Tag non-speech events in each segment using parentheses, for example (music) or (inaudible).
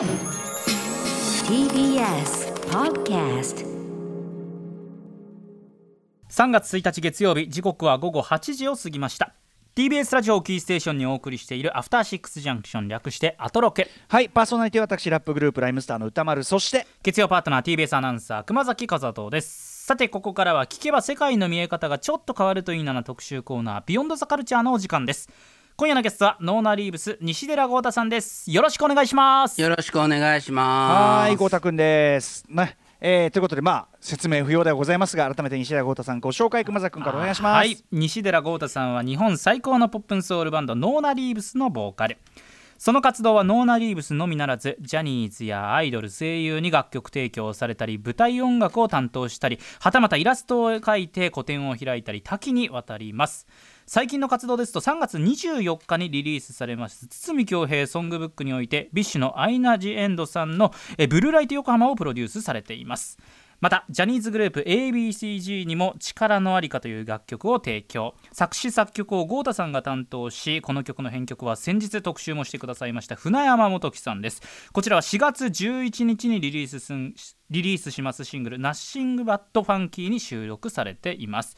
TBS Podcast 3月1日月曜日時刻は午後8時を過ぎました。TBS ラジオをキーステーションにお送りしているアフターシックスジャンクション略してアトロケ。はいパーソナリティは私ラップグループライムスターの歌丸そして月曜パートナー TBS アナウンサー熊崎和人です。さてここからは聞けば世界の見え方がちょっと変わるといいなな特集コーナービヨンドザカルチャーのお時間です今夜のゲストはノーナリーブス西寺郷太さんです。よろしくお願いします。よろしくお願いします。はい郷太くんです。ね。えーということでまあ説明不要ではございますが改めて西寺郷太さんご紹介熊崎くんからお願いします。はい。西寺郷太さんは日本最高の Pop'n Soul バンドノーナリーブスのボーカル。その活動はノーナリーブスのみならずジャニーズやアイドル声優に楽曲提供されたり舞台音楽を担当したりはたまたイラストを描いて個展を開いたり多岐にわたります最近の活動ですと3月24日にリリースされます筒美京平 SONG BOOK においてビッシュのアイナ・ジ・エンドさんのブルーライト横浜をプロデュースされています。またジャニーズグループ A.B.C-Z にも「力のありか」という楽曲を提供。作詞作曲を郷太さんが担当しこの曲の編曲は先日特集もしてくださいました船山基紀さんです。こちらは4月11日にリリースすリリースしますシングル「 Nothing But Funky」に収録されています。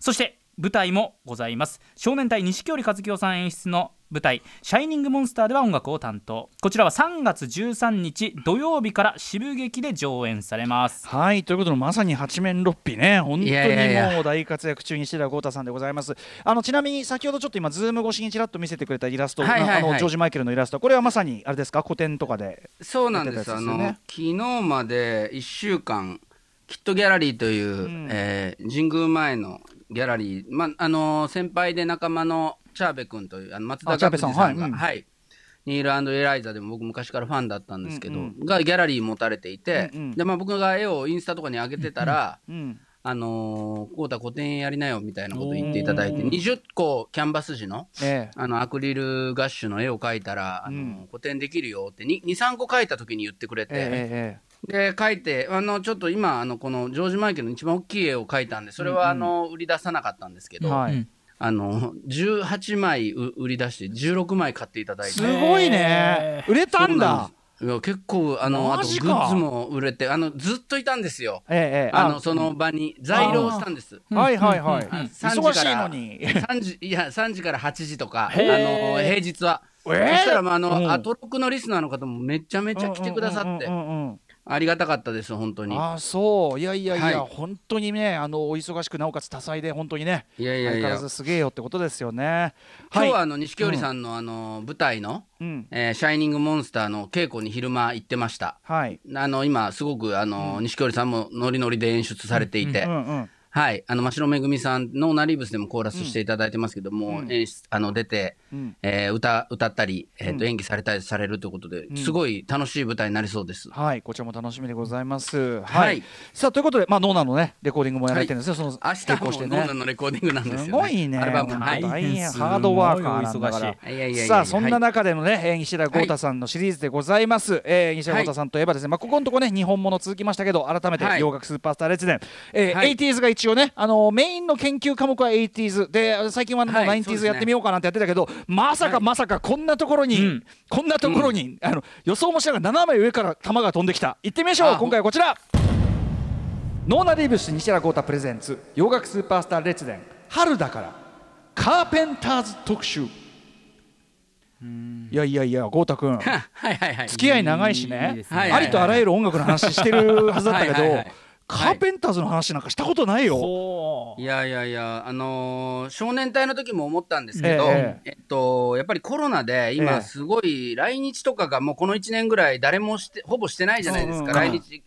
そして舞台もございます。少年隊錦織和樹さん演出の舞台「シャイニングモンスター」では音楽を担当。こちらは3月13日土曜日から渋劇で上演されます。はいということでまさに八面六臂ね。本当にもう大活躍中西田豪太さんでございます。あのちなみに先ほどちょっと今ズーム越しにちらっと見せてくれたイラスト、はいはいはい。あのジョージ・マイケルのイラスト。これはまさにあれですか？古典とかでそうなんです。やってたあの、昨日まで1週間、キットギャラリーという、ん。えー神宮前のギャラリー、ま、あの先輩で仲間のチャーベ君という、あの松田あチャーベ岳司さんが、はい。うん。はい。ニールエライザでも僕昔からファンだったんですけど、うんがギャラリー持たれていて、うんうん。で、まあ僕が絵をインスタとかに上げてたら、うんあのー、こうた個展やりなよみたいなこと言っていただいて、おー20個キャンバス地の、ええ。あのアクリルガッシュの絵を描いたら、あのうん。個展できるよって23個描いた時に言ってくれて、えええで描いてあのちょっと今あのこのジョージ・マイケルの一番大きい絵を描いたんでそれはあの、売り出さなかったんですけど、えはい、うん。あの18枚う売り出して16枚買っていただいて。すごいね。売れたんだ。いや結構あのあとグッズも売れてあのずっといたんですよ。ええええ。あのその場に在庫したんです。はいはいはい、あ3忙しい時からのに。3時いや3時から8時とかあの平日は、えー。そしたらまああの、うん。アトロクのリスナーの方もめちゃめちゃ来てくださって、うんうんうんうんありがたかったです本当に。ああそう。いやいやいや、はい。本当にねあのお忙しくなおかつ多彩で本当にねいやいやいや。相変わらずすげえよってことですよね。今日はあの錦織さんのあの舞台の、うん。えーシャイニングモンスター」の稽古に昼間行ってました。はい。あの今すごくあの錦織さんもノリノリで演出されていて、うんうんはい。あの真城めぐみさんのナリーブスでもコーラスしていただいてますけども、うん。演出あの出て、うん。えー歌歌ったり、えーとうん。演技されたりされるということで、ん。すごい楽しい舞台になりそうです。はい。こちらも楽しみでございます。はい、はい。さあということでまあノーナのねレコーディングもやられてるんですよ、その明日も結婚してね。ノーナのレコーディングなんですよね。すごいね。アルバムはい。大変ハードワーカーなんだから。い。さあそんなはい中でのね、えー西田豪太さんのシリーズでございます、えー西田豪太さんといえばですね、まあここのとこね日本もの続きましたけど改めてはい。洋楽スーパースター列伝、えーはい。80s が一応ねあのメインの研究科目は 80s で最近はもうはいそうです 90s ね。やってみようかなんてやってたけど、まさかまさかこんなところに、うん。こんなところに、あの予想もしながら斜め上から球が飛んできた。行ってみましょう。あ今回はこちら。ノーナ・リーブス西田豪太プレゼンツ。洋楽スーパースター列伝。春だから。カーペンターズ特集。いやいやいや豪太君 (laughs) はいはいはい。付き合い長いしね。ありとあらゆる音楽の話してるはずだったけどカーペンターズの話なんかしたことないよ。ほう。いやいやいや、あのー少年隊の時も思ったんですけど、ええ。っと、やっぱりコロナでええ今すごい来日とかがもうこの1年ぐらい誰もして、ほぼしてないじゃないですか、来日。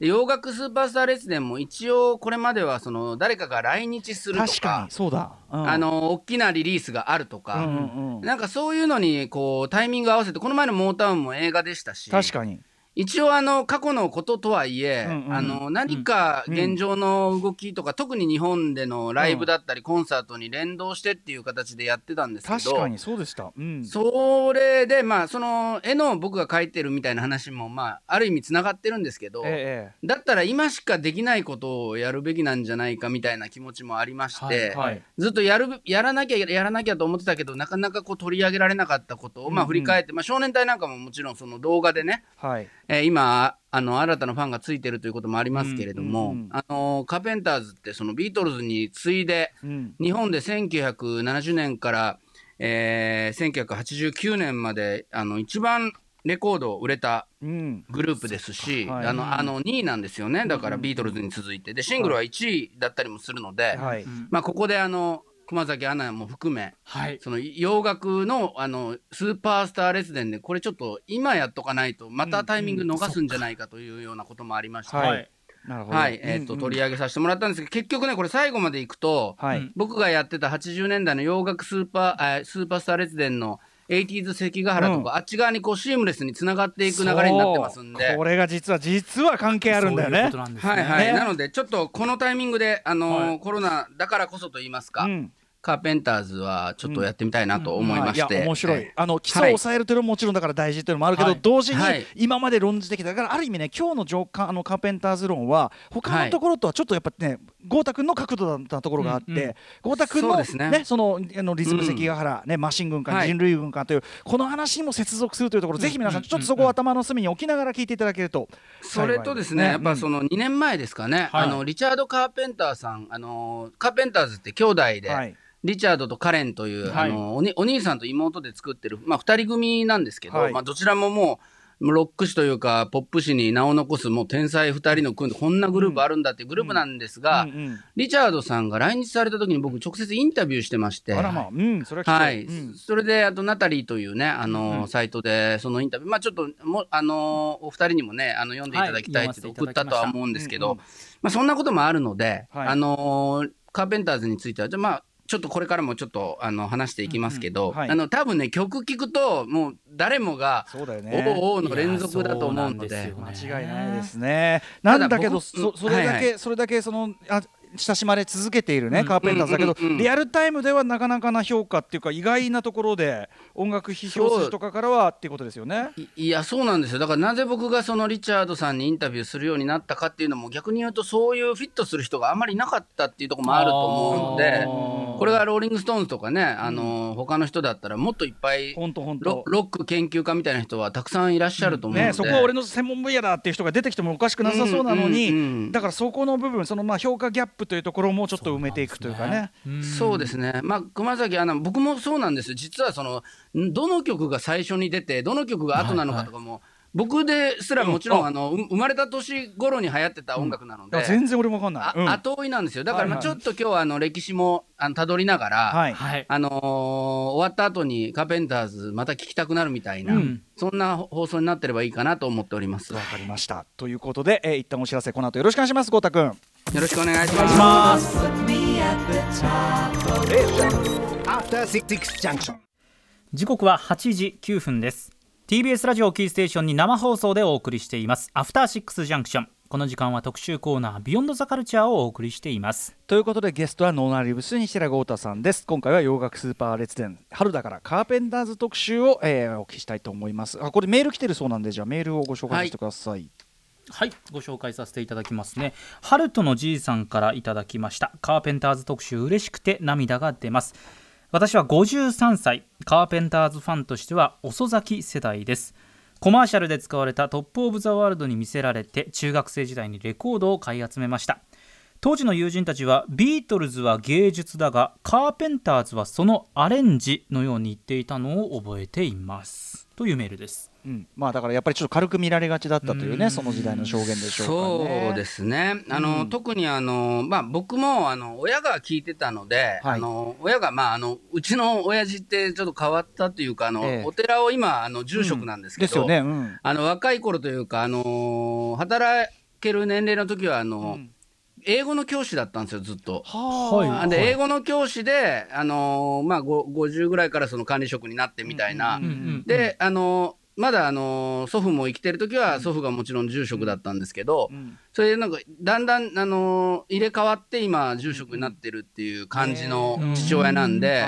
で洋楽スーパースター列伝も一応これまではその誰かが来日するとか、確かにそうだ。うん。あの、大きなリリースがあるとか、うんうんうん。なんかそういうのにこうタイミング合わせて、この前のモータウンも映画でしたし、確かに。一応あの過去のこととはいえ、うんうん。あの何か現状の動きとか、特に日本でのライブだったりコンサートに連動してっていう形でやってたんですけど確かにそうでした。うん。それでまあその絵の僕が描いてるみたいな話もまあある意味つながってるんですけど、えだったら今しかできないことをやるべきなんじゃないかみたいな気持ちもありまして、はいはい。ずっとやるやらなきゃやらなきゃと思ってたけどなかなかこう取り上げられなかったことを、まあ、うんうん。振り返って、まあ、少年隊なんかももちろんその動画でね、えはい。えー今あの新たなファンがついてるということもありますけれども、うんうんうんあのカーペンターズってそのビートルズに次いでうん。日本で1970年から、えー1989年まであの一番レコード売れたうん。グループですし、はい。あのあの2位なんですよね。だからビートルズに続いて。でシングルは1位だったりもするので、はい。まあ、ここであの熊崎アナも含めはい。その洋楽のあのスーパースター列伝でこれちょっと今やっとかないとまたタイミング逃すんじゃないかというようなこともありまして、ははい。えーとうん。取り上げさせてもらったんですけど結局ねこれ最後までいくと、はい。僕がやってた80年代の洋楽スーパーあスーパースター列伝の 80s 関ヶ原とか、あっち側にこうシームレスにつながっていく流れになってますんで。こ。れが実は実は関係あるんだよね。はいはい、ね。なのでちょっとこのタイミングで、あのーはい。コロナだからこそと言いますか、うんカーペンターズはちょっとやってみたいなと思いまして、や面白い。えあの基礎を抑えるというのももちろんだから大事というのもあるけど、はい。同時にはい。今まで論じてきただからある意味ね今日の上官あのカーペンターズ論は他のところとはちょっとやっぱね豪太君の角度だったところがあって、うんうん。豪太君のねね。そのあのリズム関ヶ原、ねマシン軍艦、はい。人類軍艦というこの話にも接続するというところ、ぜひ皆さんちょっとそこを頭の隅に置きながら聞いていただけるとそれとですね、やっぱその2年前ですかね、はい。あのリチャード・カーペンターさん、あのカーペンターズって兄弟で、はいリチャードとカレンという、はい。あのおにお兄さんと妹で作ってる、まあ、2人組なんですけど、はい。まあ、どちらももう、ロック誌というか、ポップ誌に名を残す、もう天才2人の組んで、こんなグループあるんだっていうグループなんですが、うん。うんリチャードさんが来日された時に僕、直接インタビューしてまして。あらまあうんそれはい、うん。それであとナタリーというねあの、サイトでそのインタビューまあちょっともあのお二人にもねあの読んでいただきたいってはい送ったとは思うんですけど、うんうん。まあそんなこともあるので、はい。あのカーペンターズについてはじゃあまあちょっとこれからもちょっとあの話していきますけど、うんうんはい。あの多分ね曲聴くともう誰もがそうだよ「ね。おうおう」の連続だと思うので。そうなんですよ。間違いないですね。なんだけど、僕そそれだけ、はいはそれだけそのあ親しまれ続けているね、カーペンターズだけど、リアルタイムではなかなかな評価っていうか意外なところで音楽批評筋とかからはっていうことですよね。いいやそうなんですよ。だからなぜ僕がそのリチャードさんにインタビューするようになったかっていうのも逆に言うとそういうフィットする人があんまりいなかったっていうところもあると思うのでこれがローリング・ストーンズとかね、あの他の人だったらもっといっぱいロック研究家みたいな人はたくさんいらっしゃると思うので、ね、そこは俺の専門分野だっていう人が出てきてもおかしくなさそうなのに、だからそこの部分そのまあ評価ギャップというところもちょっと埋めていくというかね。そうですね、まあ、熊崎アナ、僕もそうなんです。よ、実はそのんどの曲が最初に出て、どの曲が後なのかとかも、僕ですらもちろん、うんあのう生まれた年頃に流行ってた音楽なので、全然俺もわかんない。あうん後追いなんですよ、だからまあちょっと今日はあの歴史もあの辿りながら、はい。はいあのー終わった後にカーペンターズ、また聴きたくなるみたいな、うんそんな放送になってればいいかなと思っております。わかりました。ということで、えー、一旦お知らせこの後よろしくお願いします、豪太くん。よろしくお願いします。時刻は8時9分です TBS ラジオキーステーションに生放送でお送りしています。アフターシックスジャンクションこの時間は特集コーナービヨンドザカルチャーをお送りしています。ということでゲストはノーナリブス西寺豪太さんです。今回は洋楽スーパー列伝春だからカーペンターズ特集を、えーお聞きしたいと思います。あこれメール来てるそうなんでじゃあメールをご紹介してください、はい。ご紹介させていただきますね。ハルトのじいさんからいただきました。カーペンターズ特集嬉しくて涙が出ます私は53歳。カーペンターズファンとしては遅咲き世代です。コマーシャルで使われたトップ・オブ・ザ・ワールドに見せられて中学生時代にレコードを買い集めました。当時の友人たちはビートルズは芸術だがカーペンターズはそのアレンジのように言っていたのを覚えています。というメールです。うん、まあだからやっぱりちょっと軽く見られがちだったというねその時代の証言でしょうかね。そうですね、あの特にあの、まあ、僕もあの親が聞いてたので、はい。あの親が、まあ、あのうちの親父ってちょっと変わったというか、あのええ。お寺を今、あの住職なんですけど、ですよね、うん、あの若い頃というか、あの働ける年齢の時はあの、英語の教師だったんですよ、ずっと。はあ。で英語の教師で、あのまあ、ご50ぐらいからその管理職になってみたいな、うんうん。で、あのまだあの祖父も生きてる時は祖父がもちろん住職だったんですけど、それでなんかだんだんあの入れ替わって今住職になってるっていう感じの父親なんで、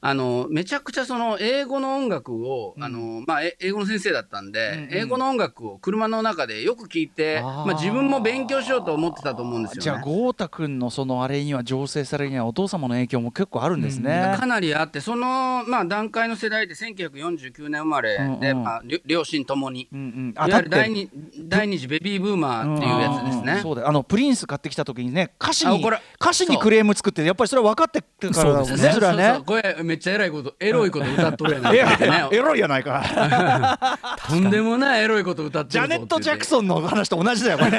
あのめちゃくちゃその英語の音楽を、あのまあ、え英語の先生だったんで、英語の音楽を車の中でよく聞いて、まあ、自分も勉強しようと思ってたと思うんですじゃあよね。豪太君のそのあれには醸成されるにはお父様の影響も結構あるんですね。かなりあってその、まあ、段階の世代で1949年生まれで、まあ、両親ともに。いわゆる第二第二次ベビーブーマーっていうやつですね。うん。そうだよ。あのプリンス買ってきた時にね歌詞にあこれ歌詞にクレーム作ってやっぱりそれは分かってるからだもんね。それはそうそうね。これめっちゃ偉いことエロいこと歌っとるやないかね。エロいやないかとんでもないエロいこと歌ってジャネット・ジャクンソンの話と同じだよこれね。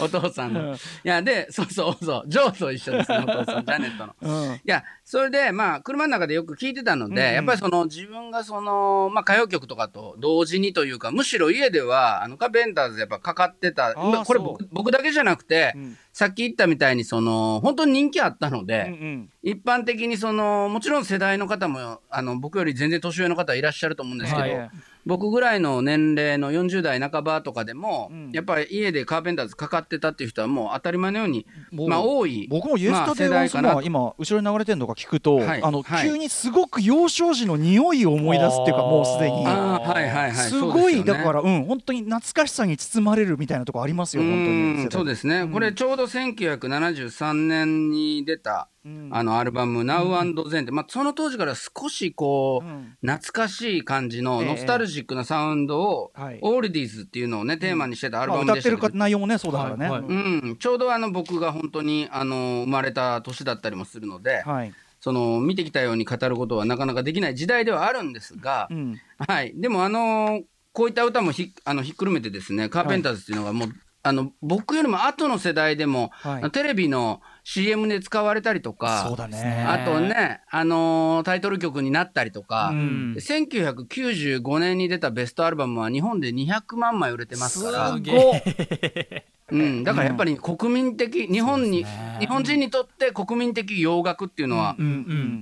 お父さんの。いやでそうそうそうジョーと一緒ですね。お父さんジャネットの。うんいやそれでまあ車の中でよく聞いてたので、うんうんやっぱりその自分がその、まあ、歌謡曲とかと同時にというかむしろ家ではあのカーペンターズやっぱかかってたーまあこれ僕だけじゃなくて、うん。さっき言ったみたいにその本当に人気あったので。うんうん。一般的にそのもちろん世代の方もあの僕より全然年上の方いらっしゃると思うんですけど、はい僕ぐらいの年齢の40代半ばとかでも、うん。やっぱり家でカーペンターズかかってたっていう人はもう当たり前のようにまあ多い僕もイエスタデイまあワンソンは世代かな今後ろに流れてるのが聞くと、はい。あのはい。急にすごく幼少時の匂いを思い出すっていうかもうすでに。はいはいはい。すごいだかららうん本当に懐かしさに包まれるみたいなとこありますよ本当に。そうですね、これちょうど1973年に出た、あのアルバム「Now and Then」って、まあ、その当時から少しこう、うん。懐かしい感じのええ。ノスタルジックなサウンドを、はい。オールディーズっていうのをねテーマにしてたアルまあ、バムでした歌ってるか内容もねそうだからね、はいはい。うん、ちょうどあの僕が本当にあの生まれた年だったりもするので、はい。その見てきたように語ることはなかなかできない時代ではあるんですが、うん。はい、でもあのこういった歌もひあのひっくるめてですねカーペンターズっていうのがもう、あの僕よりも後の世代でも、はい。テレビの CM で使われたりとかそうだね。あとね、あのータイトル曲になったりとか、うん。で1995年に出たベストアルバムは日本で200万枚売れてますから。すげえ。(laughs) うん、だからやっぱり国民的、日本に、日本人にとって国民的洋楽っていうのは、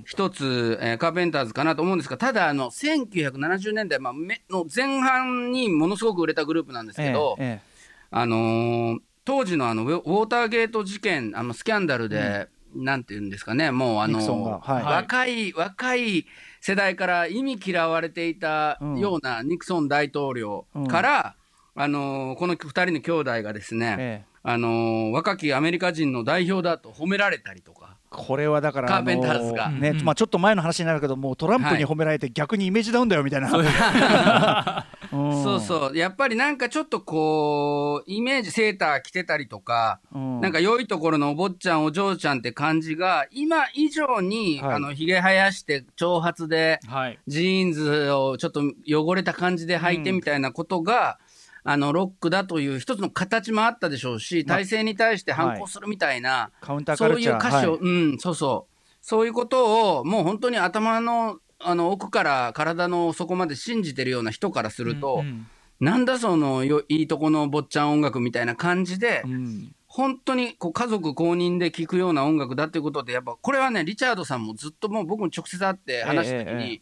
一つ、えーカーペンターズかなと思うんですが、ただ、あの、1970年代、まあ、めの前半にものすごく売れたグループなんですけど、ええ。あのー当時のあのウォウォーターゲート事件、あのスキャンダルで、なんていうんですかね、もうあのはい。若い、若い世代から意味嫌われていたようなニクソン大統領から、あのーこの二人の兄弟がですね、ええ。あのー若きアメリカ人の代表だと褒められたりとか。これはだからカーペンターズが。あのねうん。まあ、ちょっと前の話になるけどもうトランプに褒められて逆にイメージダウンだよみたいな、うん (laughs) そうそう。やっぱりなんかちょっとこう、イメージ、セーター着てたりとか、うん。なんか良いところのお坊ちゃん、お嬢ちゃんって感じが、今以上に、はい。あの、髭生やして、長髪で、はい。ジーンズをちょっと汚れた感じで履いてみたいなことが、あの、ロックだという一つの形もあったでしょうし、まあ体制に対して反抗するみたいな、そういう歌詞を、はい。うん、そうそう。そういうことを、もう本当に頭の、あの、奥から体の底まで信じてるような人からすると、うんなんだそのよいいとこの坊ちゃん音楽みたいな感じで、うん。本当にこう家族公認で聴くような音楽だっていうことで、やっぱこれはね、リチャードさんもずっともう僕も直接会って話した時に、えええ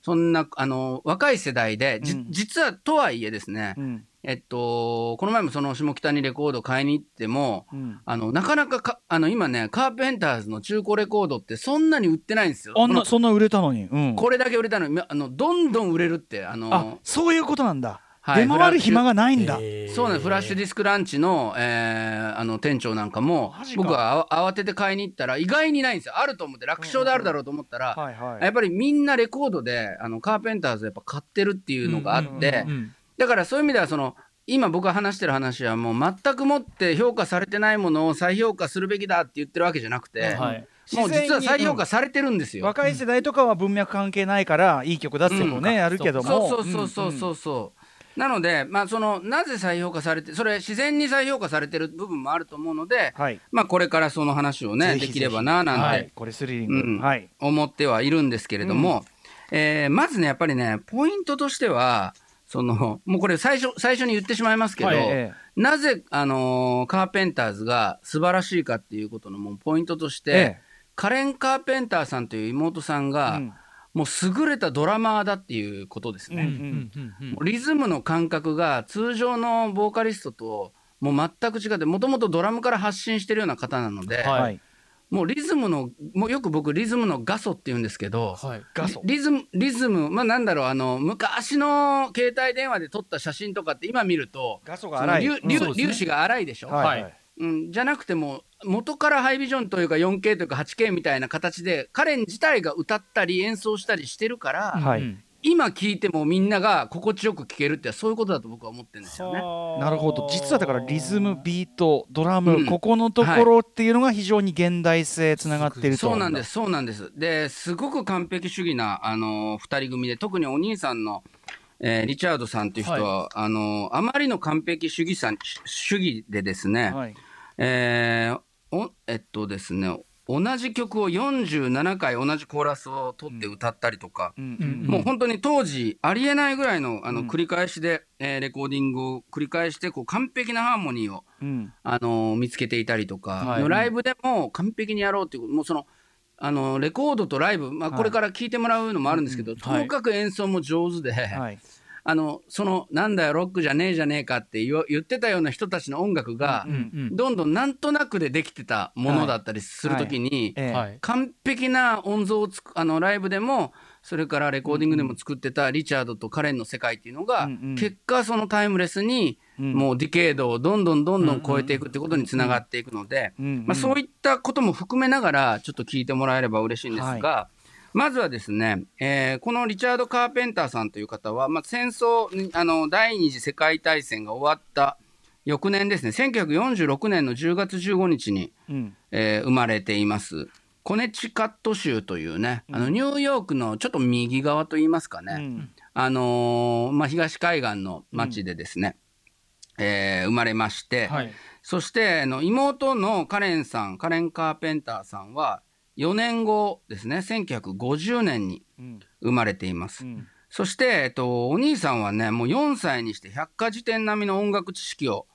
そんなあの若い世代で、じうん。実はとはいえですね、うんえっと、この前もその下北にレコード買いに行っても、うん。あのなかなかかあの今ね、カーペンターズの中古レコードってそんなに売ってないんですよ。あんなそんな売れたのに、うん、これだけ売れたのに、あのどんどん売れるって、あのあそういうことなんだ、はい。出回る暇がないんだ、そうね、フラッシュディスクランチの,、えーあの店長なんかも僕は慌てて買いに行ったら意外にないんですよ。あると思って楽勝であるだろうと思ったら、やっぱりみんなレコードであのカーペンターズやっぱ買ってるっていうのがあって、うんうんだからそういう意味ではその今僕が話してる話はもう全くもって評価されてないものを再評価するべきだって言ってるわけじゃなくて、はい。もう実は再評価されてるんですよ。若い世代とかは文脈関係ないからいい曲出すってもね、うん。やるけども。そうそうそうそうそうそう、なので、まあ、そのなぜ再評価されてそれ自然に再評価されてる部分もあると思うので、はい。まあ、これからその話をねできればななんて、はい、これスリリング、うん。はい。思ってはいるんですけれども、えーまずねやっぱりねポイントとしてはそのもうこれ最初最初に言ってしまいますけど、はいえなぜ、あのーカーペンターズが素晴らしいかっていうことのもうポイントとして、ええ。カレン・カーペンターさんという妹さんが、うん。もう優れたドラマーだっていうことですね。リズムの感覚が通常のボーカリストともう全く違ってもともとドラムから発信してるような方なので、はいはいもうリズムのもうよく僕リズムの画素って言うんですけど、はい。画素リズムリズムまあなんだろうあの昔の携帯電話で撮った写真とかって今見ると画素その粒うん。ね。粒子が粗いでしょ、はい。はい。うん、じゃなくても元からハイビジョンというか 4K というか 8K みたいな形で彼自体が歌ったり演奏したりしてるから、はい。うん今聴いてもみんなが心地よく聴けるってそういうことだと僕は思ってるんですよね。なるほど。実はだからリズムビートドラム、うん。ここのところっていうのが非常に現代性つながっているとそうなんです、そうなんです。で、すごく完璧主義な、あの二人組で、特にお兄さんの、えーリチャードさんっていう人は、あのあまりの完璧主義さ主義でですね、はい。えーおえっとですね、同じ曲を47回同じコーラスを取って歌ったりとか、うん。うん。もう本当に当時ありえないぐらいのあのうん。繰り返しで、えーレコーディングを繰り返してこう完璧なハーモニーをうん。あの見つけていたりとか、はい。ライブでも完璧にやろうっていうもうそのあのレコードとライブ、まあ、はい。これから聴いてもらうのもあるんですけど、とにかく演奏も上手で、はいあのそのなんだよロックじゃねえじゃねえかって言ってたような人たちの音楽が、どんどんなんとなくでできてたものだったりするときに、完璧な音像をつくあのライブでもそれからレコーディングでも作ってたリチャードとカレンの世界っていうのが、結果そのタイムレスにうん。もうディケードをどんどんどんどん超えていくってことにつながっていくので、うんまあ、そういったことも含めながらちょっと聞いてもらえれば嬉しいんですが、まずはですね、えーこのリチャード・カーペンターさんという方は、まあ、戦争にあの第二次世界大戦が終わった翌年ですね1946年の10月15日にうん。えー生まれています。コネチカット州というね、あのニューヨークのちょっと右側といいますかね、うん。あのーまあ、東海岸の町でですね、えー生まれまして、はい。そしてあの妹のカレンさん、カレン・カーペンターさんは4年後ですね、1950年にうん生まれています。うん。そして、えっと、お兄さんはね、もう4歳にして百科事典並みの音楽知識を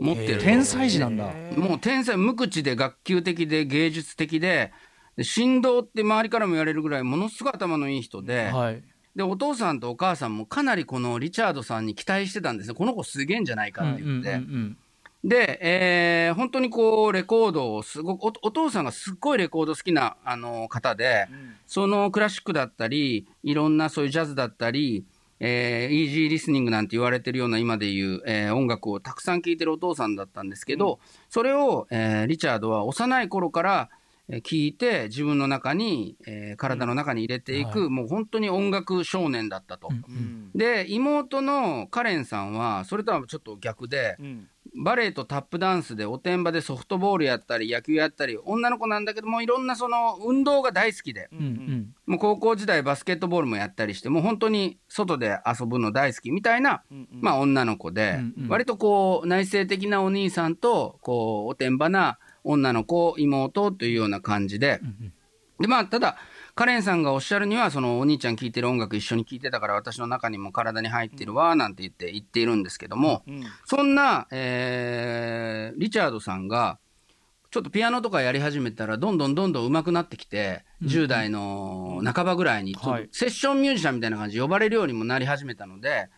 持ってる。天才児なんだ。もう天才無口で学級的で芸術的でで振動って周りからも言われるぐらいものすごい頭のいい人で,、はい。でお父さんとお母さんもかなりこのリチャードさんに期待してたんですね。この子すげえんじゃないかって言って、うんうんで、えー本当にこうレコードをすごくおお父さんがすっごいレコード好きなあの方で、そのクラシックだったりいろんなそういうジャズだったり、えーイージーリスニングなんて言われてるような今でいう、えー音楽をたくさん聴いてるお父さんだったんですけど、それを、えーリチャードは幼い頃からえー聞いて自分の中に、えー体の中に入れていく、はもう本当に音楽少年だったと。うんうん。で妹のカレンさんはそれとはちょっと逆で、うん。バレエとタップダンスでおてんばでソフトボールやったり野球やったり女の子なんだけどもいろんなその運動が大好きで。うんうん。もう高校時代バスケットボールもやったりしてもう本当に外で遊ぶの大好きみたいな、まあ、女の子で、うんうん。割とこう内省的なお兄さんとこうおてんばな女の子妹というような感じで。でまあ、ただカレンさんがおっしゃるにはそのお兄ちゃん聴いてる音楽一緒に聴いてたから私の中にも体に入ってるわなんて言って言っているんですけども、うんそんな、えーリチャードさんがちょっとピアノとかやり始めたらどんどんどんどん上手くなってきて、10代の半ばぐらいにセッションミュージシャンみたいな感じで呼ばれるようにもなり始めたので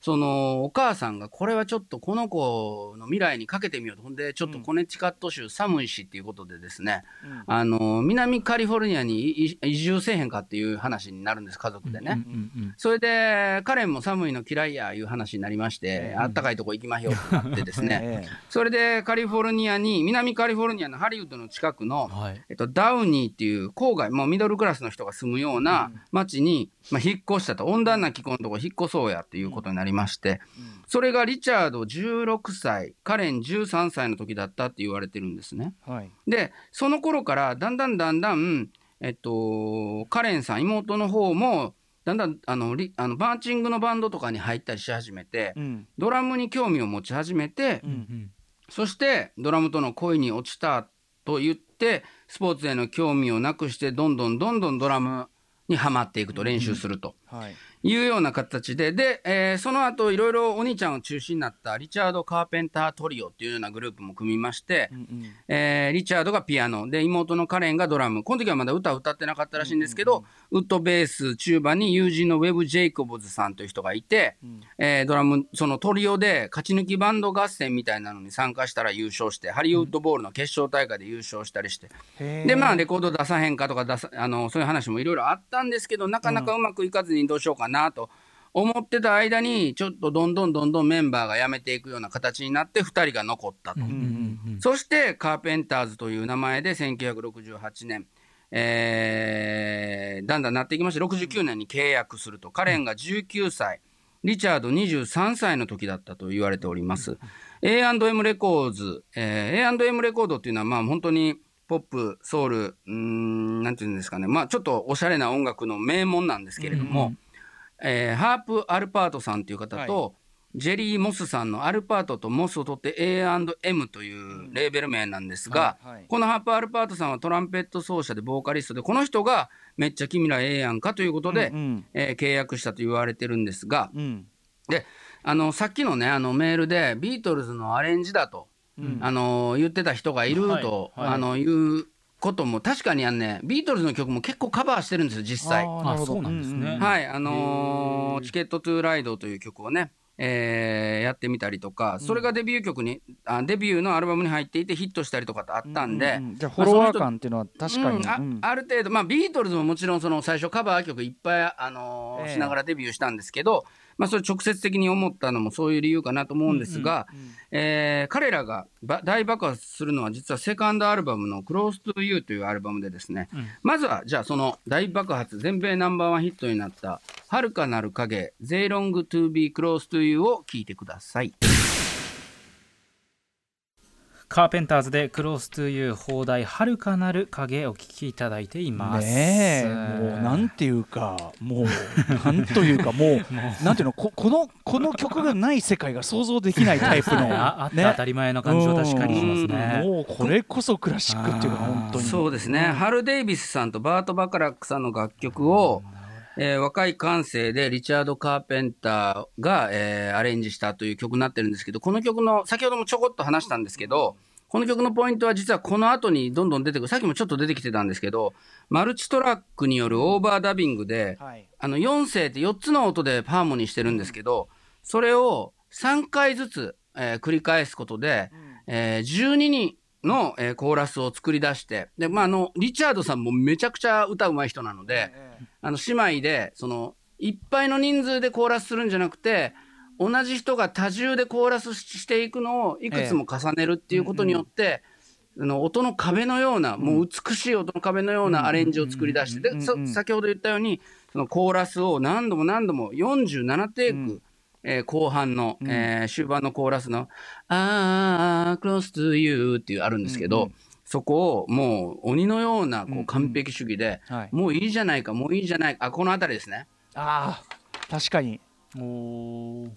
そのお母さんがこれはちょっとこの子の未来にかけてみようと。ほんでちょっとコネチカット州寒いしっていうことでですね、あの南カリフォルニアに移移住せえへんかっていう話になるんです家族でね。うんうんそれで、カレンも寒いの嫌いやいう話になりまして、あったかいとこ行きましょうってなってですね、(laughs) ええ。それでカリフォルニアに、南カリフォルニアのハリウッドの近くの、はい。えっと、ダウニーっていう郊外、もうミドルクラスの人が住むような町に、まあ、引っ越したと、温暖な気候のとこ引っ越そうやっていうことになりまして、それがリチャード16歳、カレン13歳の時だったって言われてるんですね。はい。でその頃からだんだんだんだん、えっと、カレンさん妹の方もだんだんあのリあのバーチングのバンドとかに入ったりし始めて、うん。ドラムに興味を持ち始めて、うんうん。そしてドラムとの恋に落ちたと言ってスポーツへの興味をなくしてどんどんどんどんドラムにはまっていくと練習すると。はいいうような形で、で、えーその後いろいろお兄ちゃんを中心になったリチャード・カーペンター・トリオっていうようなグループも組みまして、えーリチャードがピアノ、で、妹のカレンがドラム。この時はまだ歌を歌ってなかったらしいんですけど、ウッドベース、チューバに友人のウェブ・ジェイコブズさんという人がいて、えードラム、そのトリオで勝ち抜きバンド合戦みたいなのに参加したら優勝して、ハリウッドボールの決勝大会で優勝したりして、へー。で、まあ、レコード出さへんかとか出さ、あの、そういう話もいろいろあったんですけど、なかなかうまくいかずにどうしようかなと思ってた間に、ちょっとどんどんどんどんメンバーが辞めていくような形になって、2人が残ったと。そして、カーペンターズという名前で1968年、えーだんだんなっていきまして、69年に契約すると。カレンが19歳、リチャード23歳の時だったと言われております。A&M レコーズ、えー A&M レコードっていうのは、まあ本当にポップ、ソウル、うーん、なんていうんですかね、まあちょっとおしゃれな音楽の名門なんですけれども、えーハーブ・アルパートさんという方と、ジェリー・モスさんのアルパートとモスを取って A&M というレーベル名なんですが、はいはい。このハーブ・アルパートさんはトランペット奏者でボーカリストで、この人がめっちゃ君らええやんかということで、うんうん。えー契約したと言われてるんですが、うん。で、あの、さっきのね、あのメールで、ビートルズのアレンジだと、あの、言ってた人がいると、はいはい。あの、いうことも、確かにあのね、ビートルズの曲も結構カバーしてるんですよ、実際。あーなるほど。あそうなんですね。はい、あのーチケットトゥーライドという曲をね、えーやってみたりとか、それがデビュー曲に、あデビューのアルバムに入っていてヒットしたりとかってあったんで、ううじゃあフォロワー感っていうのは確かに、うんあうん。ある程度、まあ、ビートルズももちろんその最初カバー曲いっぱい、あのーええ。しながらデビューしたんですけど、まあ、それ直接的に思ったのもそういう理由かなと思うんですが、えー彼らがば大爆発するのは実はセカンドアルバムの「Close to You」というアルバムでですね、まずはじゃあその大爆発全米ナンバーワンヒットになった「遥かなる影 They Long to Be Close to You」を聴いてください。カーペンターズでクロストゥーユー放題遥かなる影をお聞きいただいています。ねえもうなんていうかもうなんというかもう (laughs) なんていうのここのこの曲がない世界が想像できないタイプの、ね (laughs) ああって当たり前な感じは確かにしますうんね。もうこれこそクラシックっていうか本当に。そうですね、ハル・デイビスさんとバート・バカラックさんの楽曲を、えー若い感性でリチャード・カーペンターが、えーアレンジしたという曲になってるんですけど、この曲の、先ほどもちょこっと話したんですけど、この曲のポイントは実はこの後にどんどん出てくる、さっきもちょっと出てきてたんですけど、マルチトラックによるオーバーダビングで、はい。あの4声って4つの音でハーモニーしてるんですけど、それを3回ずつ、えー繰り返すことで、えー12人の、えーコーラスを作り出して、で、まあ、あの、リチャードさんもめちゃくちゃ歌うまい人なので、あの、姉妹で、その、いっぱいの人数でコーラスするんじゃなくて、同じ人が多重でコーラスしていくのをいくつも重ねるっていうことによって、あの音の壁のような、もう美しい音の壁のようなアレンジを作り出して、で、そ先ほど言ったように、そのコーラスを何度も何度も47テイク、えー後半の、えー終盤のコーラスの、あー、close to you っていうあるんですけど、そこをもう鬼のようなこう完璧主義で、はい。もういいじゃないか、もういいじゃないか、あ、この辺りですね。ああ確かに。おー。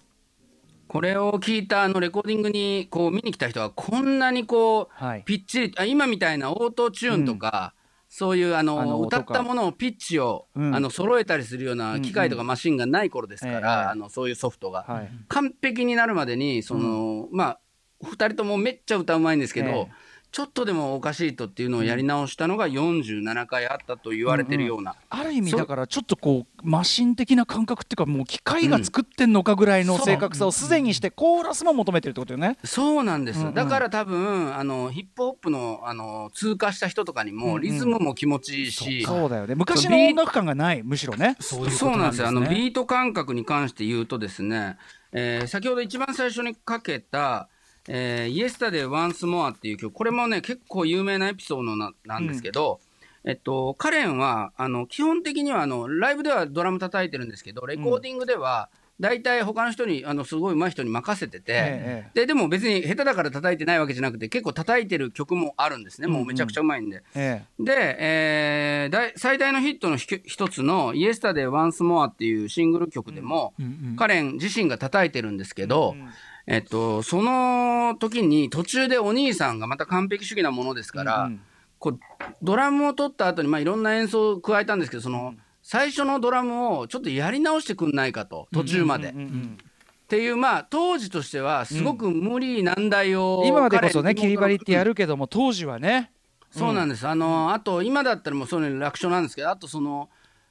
これを聞いたあのレコーディングにこう見に来た人はこんなにこう、はい。ぴっちりあ今みたいなオートチューンとか、そういうあの歌ったものをピッチを、うん。あの揃えたりするような機械とかマシンがない頃ですから、ええ。あのそういうソフトが、はい。完璧になるまでにその、まあ2人ともめっちゃ歌うまいんですけど、ええちょっとでもおかしいとっていうのをやり直したのが47回あったと言われてるような、ある意味だからちょっとこうマシン的な感覚っていうかもう機械が作ってんのかぐらいの正確さをすでにしてコーラスも求めてるってことよね。そうなんです、うんうん。だから多分あのヒップホップのあの通過した人とかにうんうん。もリズムも気持ちいいし、そうだよね。昔の音楽感がないむしろね。そうなんんですよ。あのビート感覚に関して言うとですね、えー先ほど一番最初にかけた「えー、Yesterday Once More」っていう曲。これもね結構有名なエピソードななんですけど、えっと、カレンはあの基本的にはあのライブではドラム叩いてるんですけどレコーディングでは大体他の人にあのすごい上手い人に任せてて、ええででも別に下手だから叩いてないわけじゃなくて結構叩いてる曲もあるんですね。もうめちゃくちゃうまいんで。えで、えー大最大のヒットのひ一つの「Yesterday Once More」っていうシングル曲でも、カレン自身が叩いてるんですけど、えっと、その時に途中でお兄さんがまた完璧主義なものですから、うんうん。こうドラムを取った後にまあいろんな演奏を加えたんですけどその最初のドラムをちょっとやり直してくんないかと途中まで。うんうんっていうまあ当時としてはすごく無理難題を、今でこそね切り張りってやるけども当時はね。そうなんです、あのあと今だったらもうそれ楽勝なんですけどあとその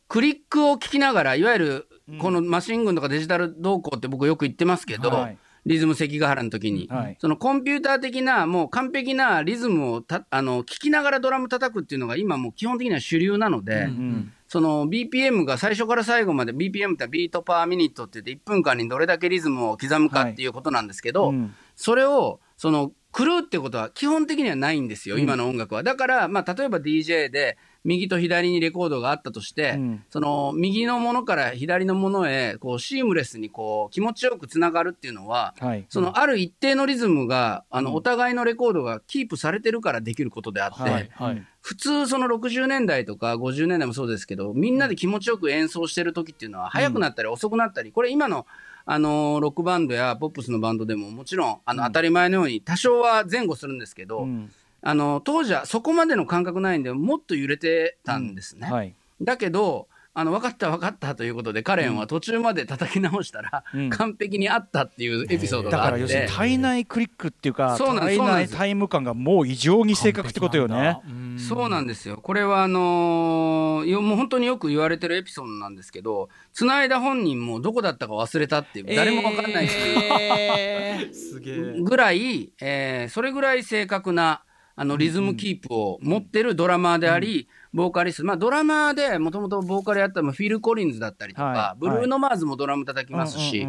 クリックを聞きながらいわゆるこのマシン群とかデジタル動向って僕よく言ってますけど、はいリズム関ヶ原の時に、はい。そのコンピューター的なもう完璧なリズムをたあの聞きながらドラム叩くっていうのが今もう基本的には主流なので、うんその BPM が最初から最後まで BPM ってビートパーミニットって言って1分間にどれだけリズムを刻むかっていうことなんですけど、うん。それをその狂うってことは基本的にはないんですよ、今の音楽は。だから、まあ、例えば DJ で右と左にレコードがあったとして、うん。その右のものから左のものへこうシームレスにこう気持ちよくつながるっていうのは、はい。そのある一定のリズムがあのお互いのレコードがキープされてるからできることであって、はいはい。普通その60年代とか50年代もそうですけどみんなで気持ちよく演奏してる時っていうのは速くなったり遅くなったりこれ今のあのロックバンドやポップスのバンドでももちろんあの当たり前のように多少は前後するんですけど、うんあの当時はそこまでの感覚ないんでもっと揺れてたんですね。はい。だけどあの分かった分かったということでカレンは途中まで叩き直したら、うん。完璧にあったっていうエピソードだがあって、から要するに体内クリックっていうかそうなん体内タイム感がもう異常に正確ってことよね。そうなんですよ。これはあのーよもう本当によく言われてるエピソードなんですけど、繋いだ本人もどこだったか忘れたっていう、誰もわかんないっていう (laughs) すげえ。ぐらい、えーそれぐらい正確なあのリズムキープを持ってるドラマーであり、ボーカリスト、まあ、ドラマーでもともとボーカルやったのもフィル・コリンズだったりとか、はい。ブルーノ・マーズもドラム叩きますし、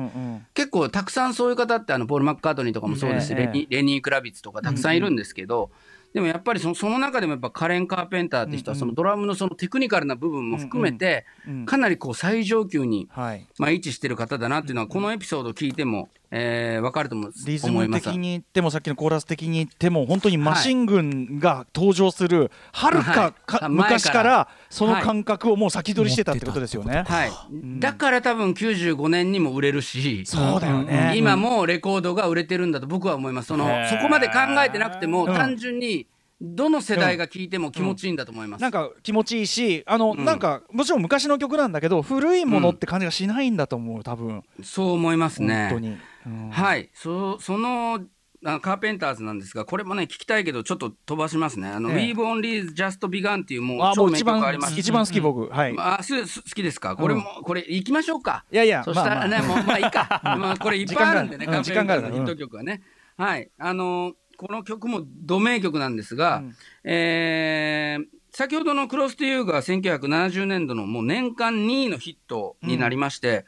結構たくさんそういう方ってあのポール・マッカートニーとかもそうですし、レニレニー・クラビッツとかたくさんいるんですけど、でもやっぱりそのその中でもやっぱカレン・カーペンターって人はそのドラムのそのテクニカルな部分も含めてうんかなりこう最上級にはい。まあ位置してる方だなっていうのはこのエピソードを聞いてもえー分かると思リズム思います。的に言ってもさっきのコーラス的に言っても本当にマシン軍が登場するはるかかはい昔からその感覚をもう先取りしてたってことですよね。はい、だから多分95年にも売れるしそうだよね。今もレコードが売れてるんだと僕は思います。そのそこまで考えてなくてもうん。単純にどの世代が聴いても気持ちいいんだと思います、なんか気持ちいいしあの、うん。なんかもちろん昔の曲なんだけど古いものって感じがしないんだと思う多分。そう思いますね。本当に。うんはい、そそのあカーペンターズなんですが、これもね、聞きたいけど、ちょっと飛ばしますね。あの、ええ We've Only Just Begun っていう、もう超名曲あ番ります。一番好き僕はい。あすす好きですか？これも、これ、行きましょうか。いやいやそしたらね、まあまあもう、(laughs) まあいいか。まあ、これいっぱいあるんでね、時間があるうんカーペンターズのヒット曲はね。はい。あのーこの曲も同名曲なんですが、うんえー先ほどのクロスというが1970年度のもう年間2位のヒットになりまして、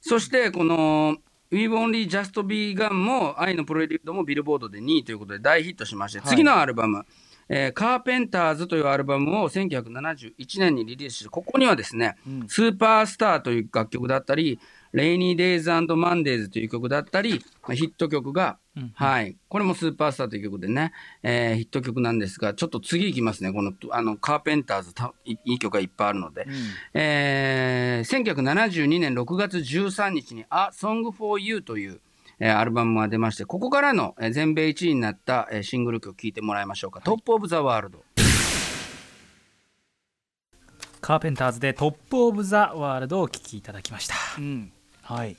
そしてこの We've Only Just Begun も愛のプロデュードもビルボードで2位ということで大ヒットしまして、はい。次のアルバム、えーカーペンターズというアルバムを1971年にリリースして、ここにはですね、うん。スーパースターという楽曲だったり、レイニーデイズマンデーズという曲だったり、まあヒット曲が、はい。これもスーパースターという曲でね、えーヒット曲なんですが、ちょっと次いきますね。この、あの、カーペンターズたい、いい曲がいっぱいあるので。えー1972年6月13日に、A Song for You という、えーアルバムが出まして、ここからの、えー全米1位になった、えーシングル曲聴いてもらいましょうか。 Top of the World。カーペンターズで Top of the World をお聴きいただきましたうんはい。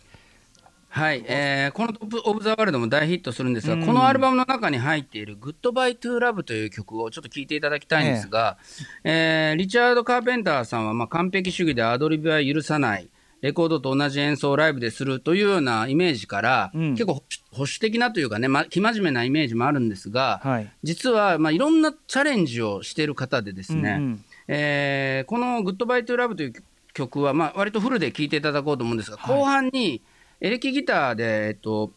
はい、えーこの Top of the World も大ヒットするんですが、うん。このアルバムの中に入っている Goodbye to Love という曲をちょっと聴いていただきたいんですが、えーリチャード・カーペンターさんはまあ完璧主義でアドリブは許さない、レコードと同じ演奏をライブでするというようなイメージから、うん。結構保守的なというかね、ま、生真面目なイメージもあるんですが、はい。実はまあいろんなチャレンジをしている方でですね、うんうん。えーこの「 Goodbye to Love という曲は、まあ、割とフルで聴いていただこうと思うんですが、後半にエレキギターで、えっと、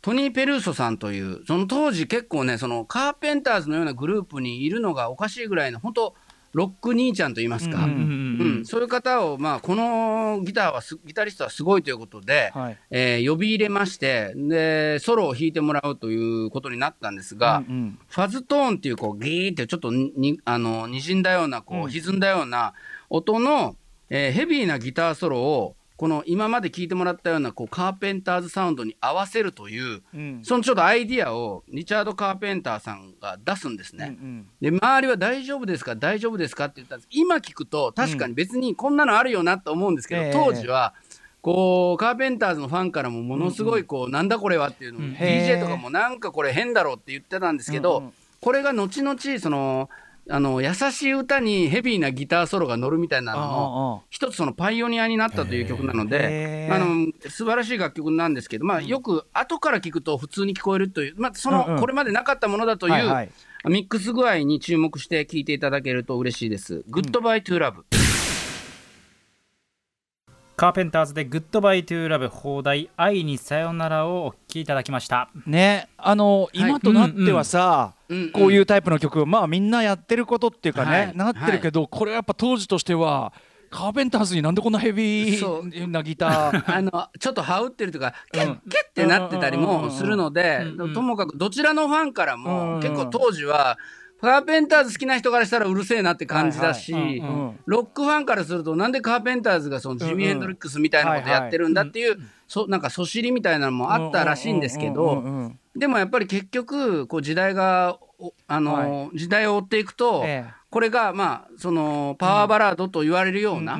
トニー・ペルーソさんという、その当時結構ね、そのカーペンターズのようなグループにいるのがおかしいぐらいの、本当ロック兄ちゃんと言いますか、うんうん。うん。そういう方を、まあ、このギターはす、ギタリストはすごいということで、はい。えー呼び入れましてで、ソロを弾いてもらうということになったんですが、うんうん。ファズトーンっていうこうギーってちょっとににあの滲んだようなこう、うん。歪んだような音の、えーヘビーなギターソロをこの今まで聞いてもらったようなこうカーペンターズサウンドに合わせるという、うん。そのちょっとアイディアをリチャード・カーペンターさんが出すんですね。うんで周りは大丈夫ですか？大丈夫ですかって言ったんです。今聞くと確かに別にこんなのあるよなと思うんですけど、ええ当時はこうカーペンターズのファンからもものすごいこう、なんだこれはっていうのを、うん。DJ とかもなんかこれ変だろうって言ってたんですけど、うんうん。これが後々そのあの優しい歌にヘビーなギターソロが乗るみたいなののあ一つそのパイオニアになったという曲なのへで、ーあの素晴らしい楽曲なんですけど、まあ、よく後から聞くと普通に聞こえるという、まあ、その、これまでなかったものだという、ミックス具合に注目して聴いていただけると嬉しいです。 Goodbye to Love。カーペンターズで Goodbye to Love 邦題愛にさよならをお聴きいただきました。ねあの今となってはさ、うんうんこういうタイプの曲まあみんなやってることっていうかね、はい。なってるけど、これはやっぱ当時としてはカーペンターズになんでこんなヘビそう。ーなギター。(laughs) あのちょっとハウってるというか、ケッケッってなってたりもするのでうんうんうん、ともかくどちらのファンからうんも、うん。結構当時は、カーペンターズ好きな人からしたらうるせえなって感じだし、ロックファンからすると、なんでカーペンターズがそのジミー・ヘンドリックスみたいなことやってるんだっていう、そなんかそしりみたいなのもあったらしいんですけうんどでもやっぱり結局、こう時代が、おあの、時代を追っていくと、ええ。これがまあ、そのパワーバラードと言われるような、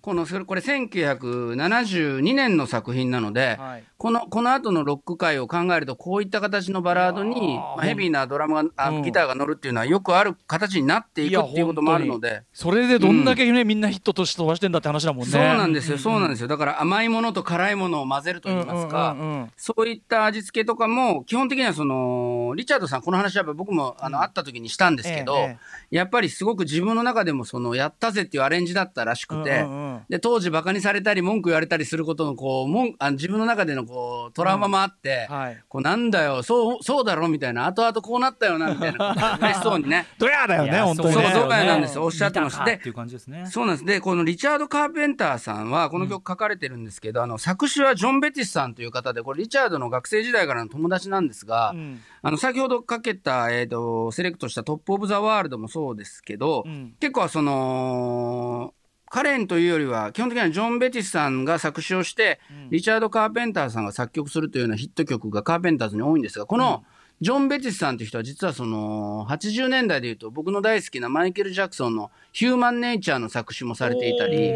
このそれこれ1972年の作品なので、はいこのこの後のロック界を考えるとこういった形のバラードにヘビーなドラムがあうん。ギターが乗るっていうのはよくある形になっていくっていうこともあるので。それでどんだけね、みんなヒットとして飛ばしてんだって話だもんね。そうなんですよ、そうなんですよ。だから甘いものと辛いものを混ぜると言いますか、うんうんうん。うんそういった味付けとかも、基本的にはその、リチャードさん、この話は僕もあの、会った時にしたんですけど、えええやっぱりすごく自分の中でもその、やったぜっていうアレンジだったらしくて、うんうんうん。で、当時バカにされたり文句言われたりすることの、こう、もんあ自分の中でのこう、トラウマもあって、はい。こう、なんだよ、そう、そうだろみたいな、後々こうなったよな、みたいな。ことを嬉しそうにね。(laughs) ドヤだよね本当にね。そうそうなんですよ。おっしゃってました。で見たかっていう感じですね。そうなんです。で、このリチャード・カーペンターさんは、この曲書かれてるんですけど、あの、作詞はジョン・ベティスさんという方で、これリチャードの学生時代からの友達なんですが、うん。あの、先ほどかけた、えっ、と、セレクトしたトップ・オブ・ザ・ワールドもそうですけど、うん。結構その、カレンというよりは、基本的にはジョン・ベティスさんが作詞をして、リチャード・カーペンターさんが作曲するというようなヒット曲がカーペンターズに多いんですが、この、ジョン・ベティスさんという人は実はその80年代でいうと僕の大好きなマイケル・ジャクソンの「ヒューマン・ネイチャー」の作詞もされていたり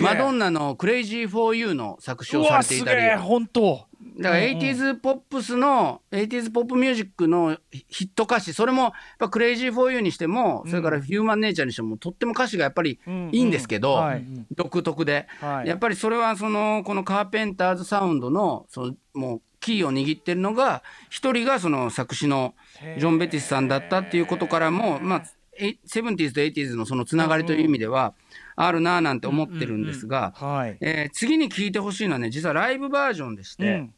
マドンナの「クレイジー・フォー・ユー」の作詞うをされていたり。え本当。だから 80s ポップスの 80s ポップミュージックのヒット歌詞それもやっぱ Crazy for You にしてもそれから Human Nature にしてもとっても歌詞がやっぱりいいんですけど、うんうんはい。独特で、はい。やっぱりそれはそのこのカーペンターズサウンドのそのもうキーを握ってるのが一人がその作詞のジョン・ベティスさんだったっていうことからもまあえ 70s と 80s のそのつながりという意味ではあるなぁなんて思ってるんですが、次に聞いてほしいのはね実はライブバージョンでして、うん。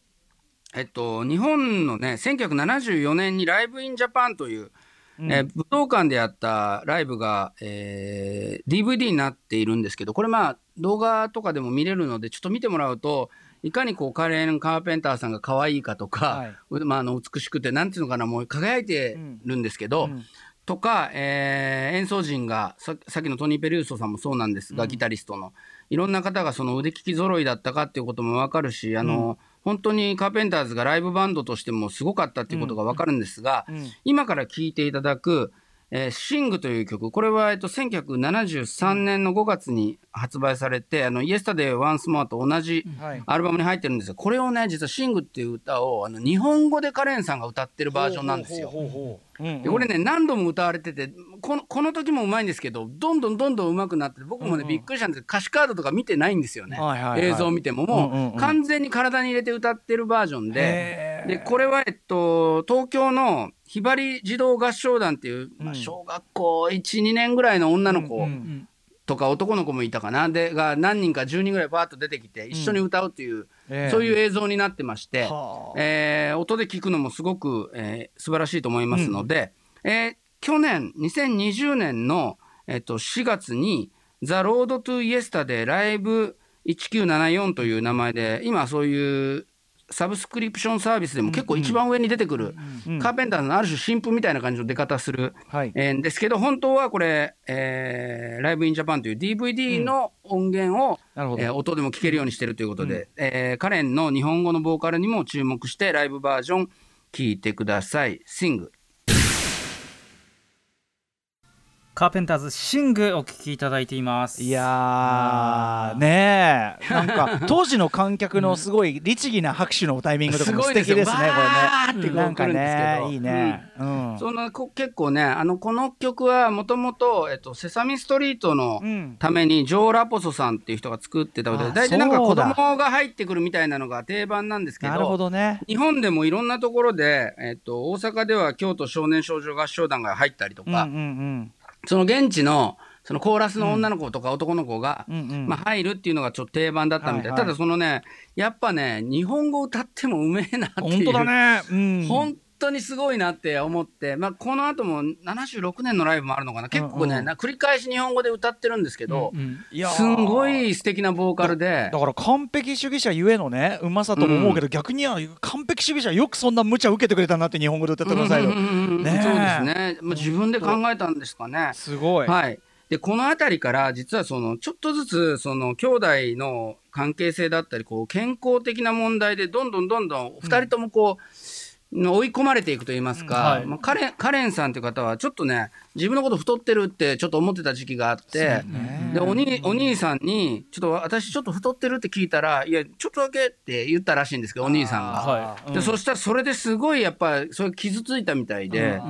えっと、日本のね、1974年にライブインジャパンという、えー武道館でやったライブが、えー DVD になっているんですけど、これまあ動画とかでも見れるので、ちょっと見てもらうと、いかにこうカレン・カーペンターさんが可愛いかとか、はい。うまあ、あの美しくて、なんていうのかな、もう輝いてるんですけど、うんとか、えー演奏陣がささっきのトニー・ペリウソさんもそうなんですが、ギタリストの。いろんな方がその腕利き揃いだったかっていうことも分かるしあの、本当にカーペンターズがライブバンドとしてもすごかったっていうことが分かるんですが、ん。今から聴いていただく「えーシング」という曲。これは、えっと、1973年の5月に発売されて「あのイエスタデー・ワンスモア」と同じはい。アルバムに入ってるんですがこれをね実は「シング」っていう歌をあの日本語でカレンさんが歌ってるバージョンなんですよ。でこれね何度も歌われててこのこの時もうまいんですけどどんどんどんどん上手くなって僕もね、びっくりしたんですけど歌詞カードとか見てないんですよね、映像を見てももう,、完全に体に入れて歌ってるバージョンででこれは、えっと、東京のひばり児童合唱団っていう、まあ、うん小学校12年ぐらいの女の子、うんうんとか男の子もいたかな。でが何人か10人ぐらいバーッと出てきて一緒に歌うっていう、ええ。そういう映像になってまして、はあ。えー音で聞くのもすごく、えー素晴らしいと思いますので、えー去年2020年の、えっと4月に「 The Road to Yesterday Live 1974という名前で今そういうサブスクリプションサービスでも結構一番上に出てくる、カーペンターズのある種新譜みたいな感じの出方する、はい。えですけど本当はこれ、えー Live in Japan という DVD の音源を、えー音でも聴けるようにしてるということで、えーカレンの日本語のボーカルにも注目してライブバージョン聴いてください。シングカーペンターズシングお聞きいただいています。いやーねえ。なんか (laughs) 当時の観客のすごい律儀な拍手のタイミングとかも素敵ですねこすごいですよ。わーってこうれねなんか来るんですけねど。いいね。うん。そん。なこ結構ねあのこの曲はもともと「セサミストリート」のうん。ためにジョー・ラポソさんっていう人が作ってた歌あで大体なんか子供が入ってくるみたいなのが定番なんですけなるほどね。日本でもいろんなところで、えっと、大阪では京都少年少女合唱団が入ったりとか、うんうんうんその現地のそのコーラスの女の子とか男の子が、うんうん。まあ、入るっていうのがちょっと定番だったみたい、はいはい。ただそのねやっぱね日本語歌ってもうめえなっていう。本当だね。うん。本当にすごいなって思って、まあ、この後も76年のライブもあるのかな。結構ね、うん。うんな繰り返し日本語で歌ってるんですけど、うんいやー。すんごい素敵なボーカルで。だから完璧主義者ゆえのねうまさとも思うけど、逆には完璧主義者よくそんな無茶受けてくれたなって日本語で歌ってくださいよ、そうですね、まあ、自分で考えたんですかね。すごい、はい。で、この辺りから、実はその、ちょっとずつ、その、兄弟の関係性だったり、こう、健康的な問題で、どんどんどんどん、二人ともこう、追い込まれていくと言いますか、はい。まあ、カレン、カレンさんという方は、ちょっとね、自分のこと太ってるって、ちょっと思ってた時期があって、で、おに、お兄さんに、ちょっと私ちょっと太ってるって聞いたら、いや、ちょっとだけって言ったらしいんですけど、お兄さんが。はで、そしたらそれですごいやっぱそれ傷ついたみたいで、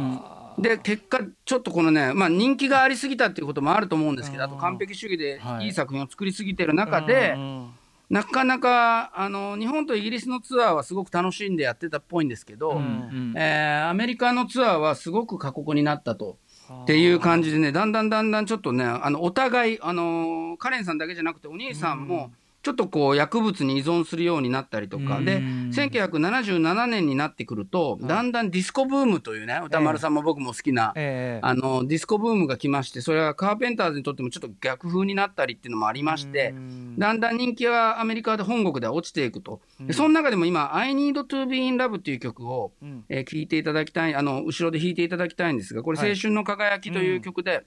で結果ちょっとこのね、まあ、人気がありすぎたっていうこともあると思うんですけどあと完璧主義ではい。いい作品を作りすぎてる中で、うんなかなかあの日本とイギリスのツアーはすごく楽しんでやってたっぽいんですけど、うんうん。えーアメリカのツアーはすごく過酷になったと。っていう感じでね、だんだんだんだんちょっとね、あのお互い、あのーカレンさんだけじゃなくて、お兄さんも、ちょっとこう薬物に依存するようになったりとか、うん。で1977年になってくると、だんだんディスコブームというね、歌丸さんも僕も好きな、ええあのディスコブームが来まして、それはカーペンターズにとってもちょっと逆風になったりっていうのもありまして、だんだん人気はアメリカで本国では落ちていくと、でその中でも今、I Need to Be in Love っていう曲を、ん。えいていただきたい、あの後ろで弾いていただきたいんですが、これ、青春の輝きという曲で、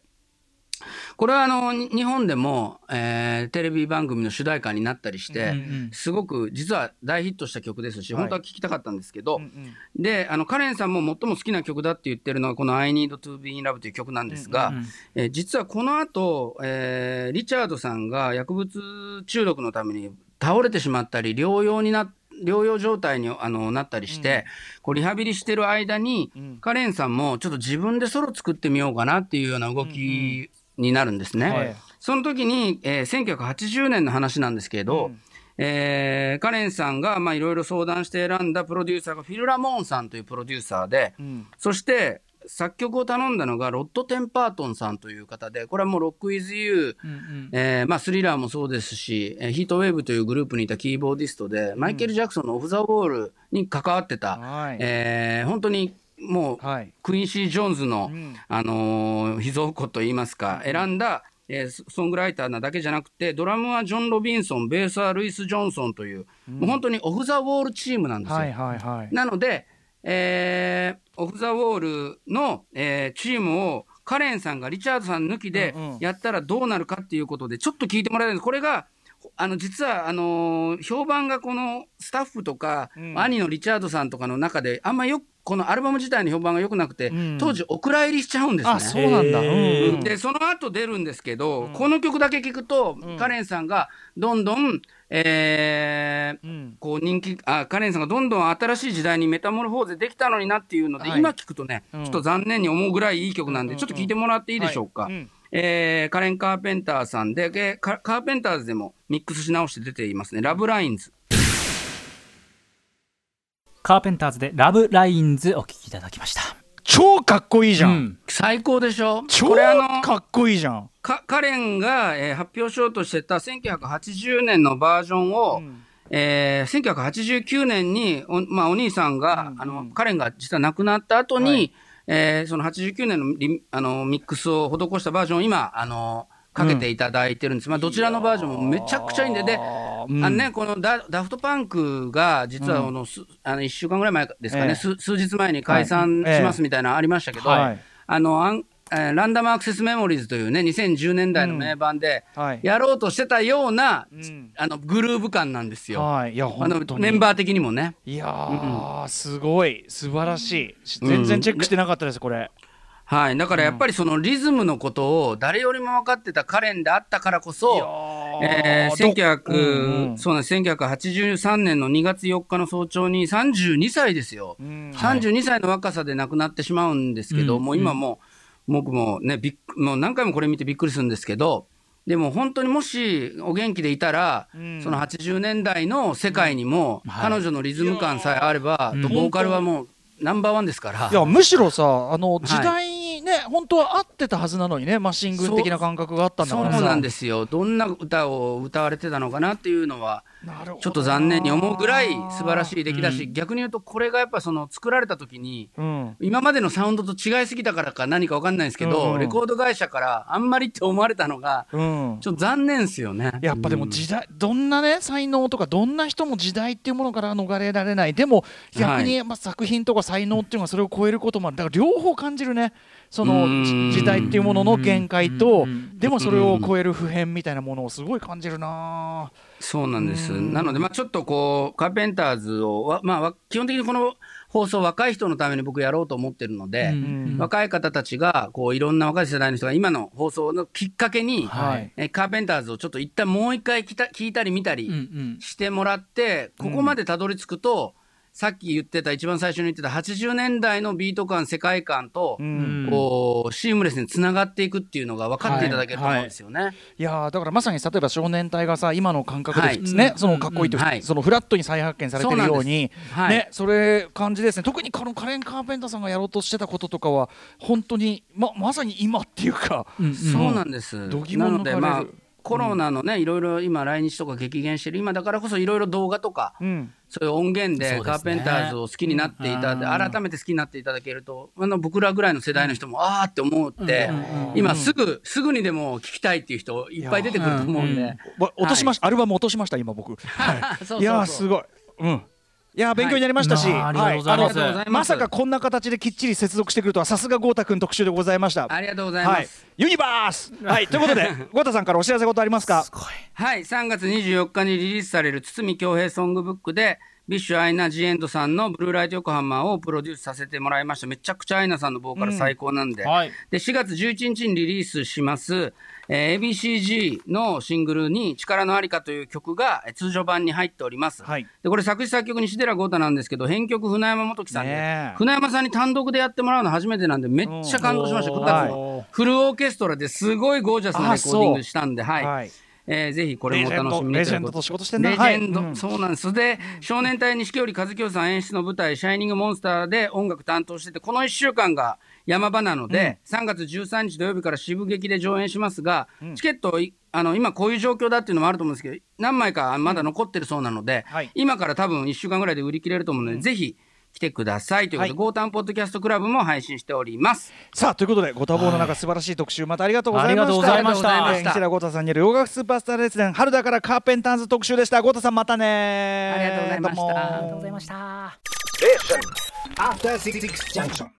これはあのに日本でも、えーテレビ番組の主題歌になったりして、うんうんすごく実は大ヒットした曲ですし、はい。本当は聴きたかったんですけど、うんうん。であのカレンさんも最も好きな曲だって言ってるのがこの「I Need to Be in Love」という曲なんですが、うんうんえー実はこの後、えーリチャードさんが薬物中毒のために倒れてしまったり療養にな療養状態にあのなったりして、こうリハビリしてる間に、カレンさんもちょっと自分でソロ作ってみようかなっていうような動きになるんですね。はい。その時に、えー1980年の話なんですけど、えーカレンさんがまあいろいろ相談して選んだプロデューサーがフィル・ラモーンさんというプロデューサーで、ん。そして作曲を頼んだのがロッド・テンパートンさんという方でこれはもう「 Rock with You」うんうん。えーまあ、 Thriller もそうですし、えーヒートウェーブというグループにいたキーボーディストで、マイケル・ジャクソンのオフ・ザ・ウォールに関わってた、はい。えー本当にもう、はい。クインシー・ジョーンズの、ん。あのー秘蔵庫といいますか、選んだ、えーソソングライターなだけじゃなくて、ドラムはジョン・ロビンソン、ベースはルイス・ジョンソンという、もう本当にオフ・ザ・ウォールチームなんですよ。はいはいはい。なので、えーオフ・ザ・ウォールの、えーチームをカレンさんがリチャードさん抜きでやったらどうなるかっていうことで、ちょっと聞いてもらえるんです。これがあの実はあのー評判がこのスタッフとか、うん。兄のリチャードさんとかの中で、あんまよくこのアルバム自体の評判が良くなくて、うん。当時、お蔵入りしちゃうんですね。あそうなんだ、でその後出るんですけど、この曲だけ聞くと、カレンさんがどんどん、えーうん。こう人気あカレンさんがどんどん新しい時代にメタモルフォーゼできたのになっていうので、はい。今聞くとね、うん。ちょっと残念に思うぐらいいい曲なんで、ちょっと聞いてもらっていいでしょうか。はい。うん。えーカレン・カーペンターさんでカーペンターズでもミックスし直して出ていますね「ラブラインズカーペンターズでラブラインズお聞きいただきました。超かっこいいじゃん、うん」最高でしょ？超かっこいいじゃん。かカレンが、えー発表しようとしてた1980年のバージョンを、えー1989年にお,、まあ、お兄さんが、あのカレンが実は亡くなった後に、はい。えーその89年のリあのミックスを施したバージョンを今あのかけていただいてるんです、まあ、どちらのバージョンもめちゃくちゃいいんで、で、うん。あのね、このダダフトパンクが、実はこの、すあの1週間ぐらい前ですかね、ええ。数数日前に解散はい。しますみたいなのありましたけど、はい。あのアンえーランダムアクセスメモリーズというね、2010年代の名盤で、はい。やろうとしてたような、ん。あのグルーヴ感なんですよ。はい。いやあの本当に。メンバー的にもね。いやー、すごい。素晴らしい。全然チェックしてなかったですこれ、はい、だからやっぱりそのリズムのことを誰よりも分かってたカレンであったからこそ、えー、1900、う？んうん。そうなんです1983年の2月4日の早朝に32歳ですよ、ん。32歳の若さで亡くなってしまうんですけど、うん。もう今もう、僕もねびもう何回もこれ見てびっくりするんですけど、でも本当にもしお元気でいたら、ん。その80年代の世界にも、はい。彼女のリズム感さえあれば、ん。ボーカルはもうナンバーワンですから。いやむしろさあのい。時代にね、本当は合ってたはずなのにねマシングン的な感覚があったんだからさ。そうなんですよ、どんな歌を歌われてたのかなっていうのは、ちょっと残念に思うぐらい素晴らしい出来だし、逆に言うと、これがやっぱその作られた時に、うん。今までのサウンドと違いすぎたからか何か分かんないんですけど、うん。レコード会社からあんまりって思われたのが、うん。ちょっと残念ですよね。やっぱでも時代、どんなね才能とかどんな人も時代っていうものから逃れられない。でも逆に、まあ、作品とか才能っていうのはそれを超えることもあるだから両方感じるね。その時代っていうものの限界とうん。でもそれを超える普遍みたいなものをすごい感じるなそうなんです。なので、まあ、ちょっとこう、カーペンターズを、わまあわ、基本的にこの放送、若い人のために僕やろうと思ってるので、うん。若い方たちが、こう、いろんな若い世代の人が今の放送のきっかけに、はい。えカーペンターズをちょっと一旦もう一回聞いた聞いたり見たりしてもらって、ここまでたどり着くと、さっき言ってた、一番最初に言ってた80年代のビート感、世界観と、うん。こう、シームレスにつながっていくっていうのが分かっていただけると思うんですよね。い。やーだからまさに例えば少年隊がさ今の感覚で、はい。ねそのかっこいいと、うん。はい。そのフラットに再発見されてるようにはいねそれ感じですね。特にこのカレン・カーペンターさんがやろうとしてたこととかは本当にままさに今っていうか、うんそうなんです。度肝なので、まあ、コロナのね、いろいろ今、来日とか激減してる、今だからこそいろいろ動画とか、うん。そういう音源でカーペンターズを好きになっていただいて、うん。改めて好きになっていただけると、あの僕らぐらいの世代の人も、あーって思って、今すぐ、すぐにでも聞きたいっていう人いっぱい出てくると思うんで。わ落としました、アルバム落としました今僕、はい。(laughs) そうそうそう。いやーすごい。うんいやー勉強になりましたし、はい。ありがとうございます。まさかこんな形できっちり接続してくるとはさすが豪太くん特集でございました。ありがとうございはい。ます。ユニバース。はい。ということで (laughs) 豪太さんからお知らせことありますか？はい、3月24日にリリースされる堤恭平ソングブックで、ビッシュアイナ・ジ・エンドさんのブルーライト横浜をプロデュースさせてもらいました。めちゃくちゃアイナさんのボーカル最高なんで。はい。で、4月11日にリリースします、えー ABCG のシングルに力のありかという曲がえー通常版に入っております。はい。で、これ作詞作曲西寺豪太なんですけど、編曲船山元樹さんで、船山さんに単独でやってもらうの初めてなんで、めっちゃ感動しました。うん。9月はい。もフルオーケストラですごいゴージャスなレコーディングしたんで、はい。はい。えーぜひこれもお楽しみにレジェンドと仕事してんなレジェンド、はいうん。そうなんです。で、少年隊錦織和樹さん演出の舞台、シャイニングモンスターで音楽担当してて、この1週間が山場なので、3月13日土曜日から渋劇で上演しますが、チケットいあの、今こういう状況だっていうのもあると思うんですけど、何枚かまだ残ってるそうなので、はい。今から多分1週間ぐらいで売り切れると思うので、ぜひ来てくださいということで、はい。ゴータンポッドキャストクラブも配信しております。さあということでご多忙の中素晴らしい特集またありがとうございました。ありがとうございました。ありがとうございましたえー西田豪太さんによる洋楽スーパースター列伝春だからカーペンターズ特集でした。豪太さんまたね。ありがとうございました。ありがとうございました。After Six Junction.